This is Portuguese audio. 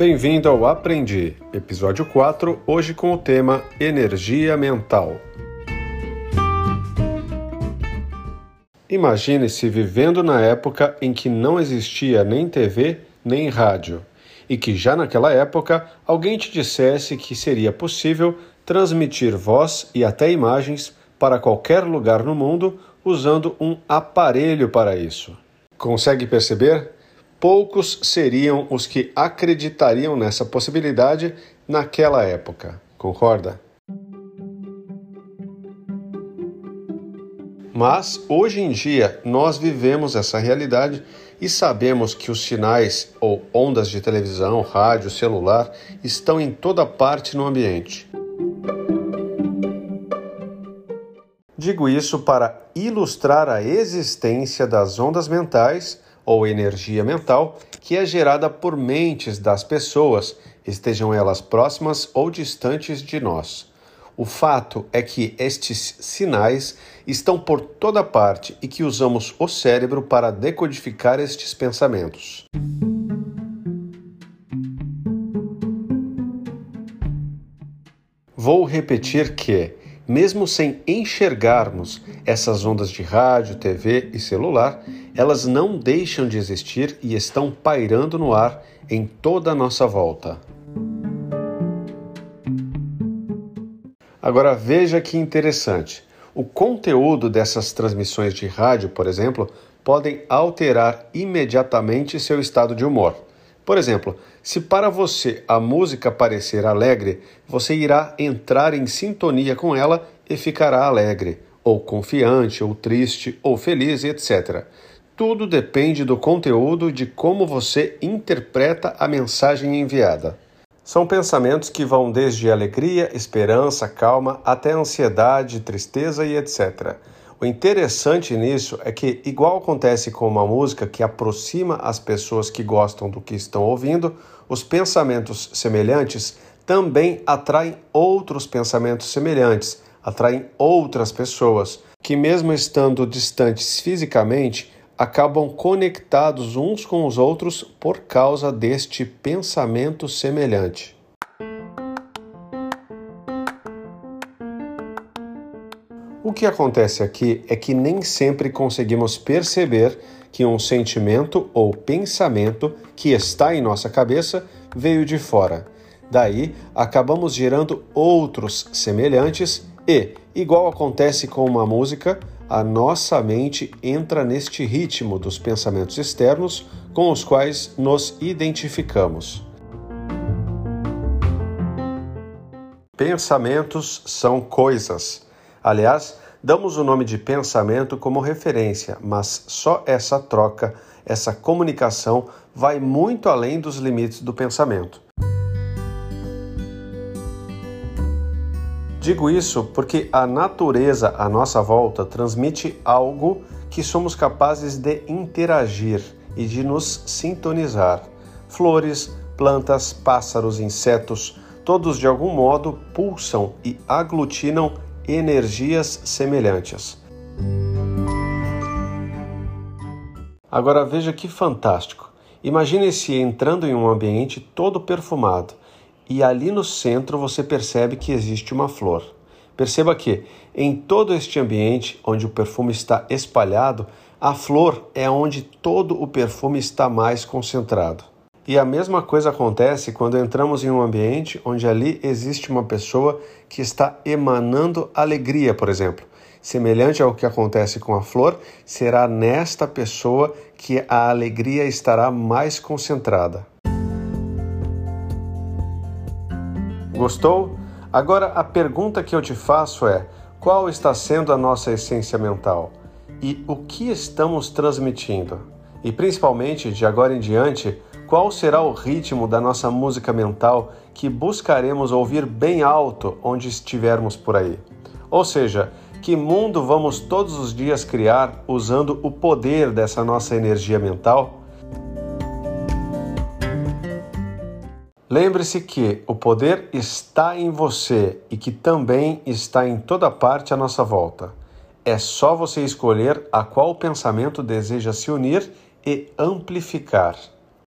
Bem-vindo ao Aprendi, episódio 4, hoje com o tema Energia Mental. Imagine-se vivendo na época em que não existia nem TV nem rádio, e que já naquela época alguém te dissesse que seria possível transmitir voz e até imagens para qualquer lugar no mundo usando um aparelho para isso. Consegue perceber? Poucos seriam os que acreditariam nessa possibilidade naquela época. Concorda? Mas hoje em dia nós vivemos essa realidade e sabemos que os sinais ou ondas de televisão, rádio, celular estão em toda parte no ambiente. Digo isso para ilustrar a existência das ondas mentais ou energia mental que é gerada por mentes das pessoas, estejam elas próximas ou distantes de nós. O fato é que estes sinais estão por toda parte e que usamos o cérebro para decodificar estes pensamentos. Vou repetir que, mesmo sem enxergarmos essas ondas de rádio, TV e celular, elas não deixam de existir e estão pairando no ar em toda a nossa volta. Agora veja que interessante. O conteúdo dessas transmissões de rádio, por exemplo, podem alterar imediatamente seu estado de humor. Por exemplo, se para você a música parecer alegre, você irá entrar em sintonia com ela e ficará alegre, ou confiante, ou triste, ou feliz, etc. Tudo depende do conteúdo de como você interpreta a mensagem enviada. São pensamentos que vão desde alegria, esperança, calma, até ansiedade, tristeza e etc. O interessante nisso é que, igual acontece com uma música que aproxima as pessoas que gostam do que estão ouvindo, os pensamentos semelhantes também atraem outros pensamentos semelhantes, atraem outras pessoas que, mesmo estando distantes fisicamente, acabam conectados uns com os outros por causa deste pensamento semelhante. O que acontece aqui é que nem sempre conseguimos perceber que um sentimento ou pensamento que está em nossa cabeça veio de fora. Daí, acabamos gerando outros semelhantes e, igual acontece com uma música, a nossa mente entra neste ritmo dos pensamentos externos com os quais nos identificamos. Pensamentos são coisas. Aliás, damos o nome de pensamento como referência, mas só essa troca, essa comunicação vai muito além dos limites do pensamento. Digo isso porque a natureza à nossa volta transmite algo que somos capazes de interagir e de nos sintonizar. Flores, plantas, pássaros, insetos, todos de algum modo pulsam e aglutinam energias semelhantes. Agora veja que fantástico. Imagine-se entrando em um ambiente todo perfumado e ali no centro você percebe que existe uma flor. Perceba que, em todo este ambiente onde o perfume está espalhado, a flor é onde todo o perfume está mais concentrado. E a mesma coisa acontece quando entramos em um ambiente onde ali existe uma pessoa que está emanando alegria, por exemplo. Semelhante ao que acontece com a flor, será nesta pessoa que a alegria estará mais concentrada. Gostou? Agora a pergunta que eu te faço é: qual está sendo a nossa essência mental? E o que estamos transmitindo? E principalmente, de agora em diante, qual será o ritmo da nossa música mental que buscaremos ouvir bem alto onde estivermos por aí? Ou seja, que mundo vamos todos os dias criar usando o poder dessa nossa energia mental? Lembre-se que o poder está em você e que também está em toda parte à nossa volta. É só você escolher a qual pensamento deseja se unir e amplificar.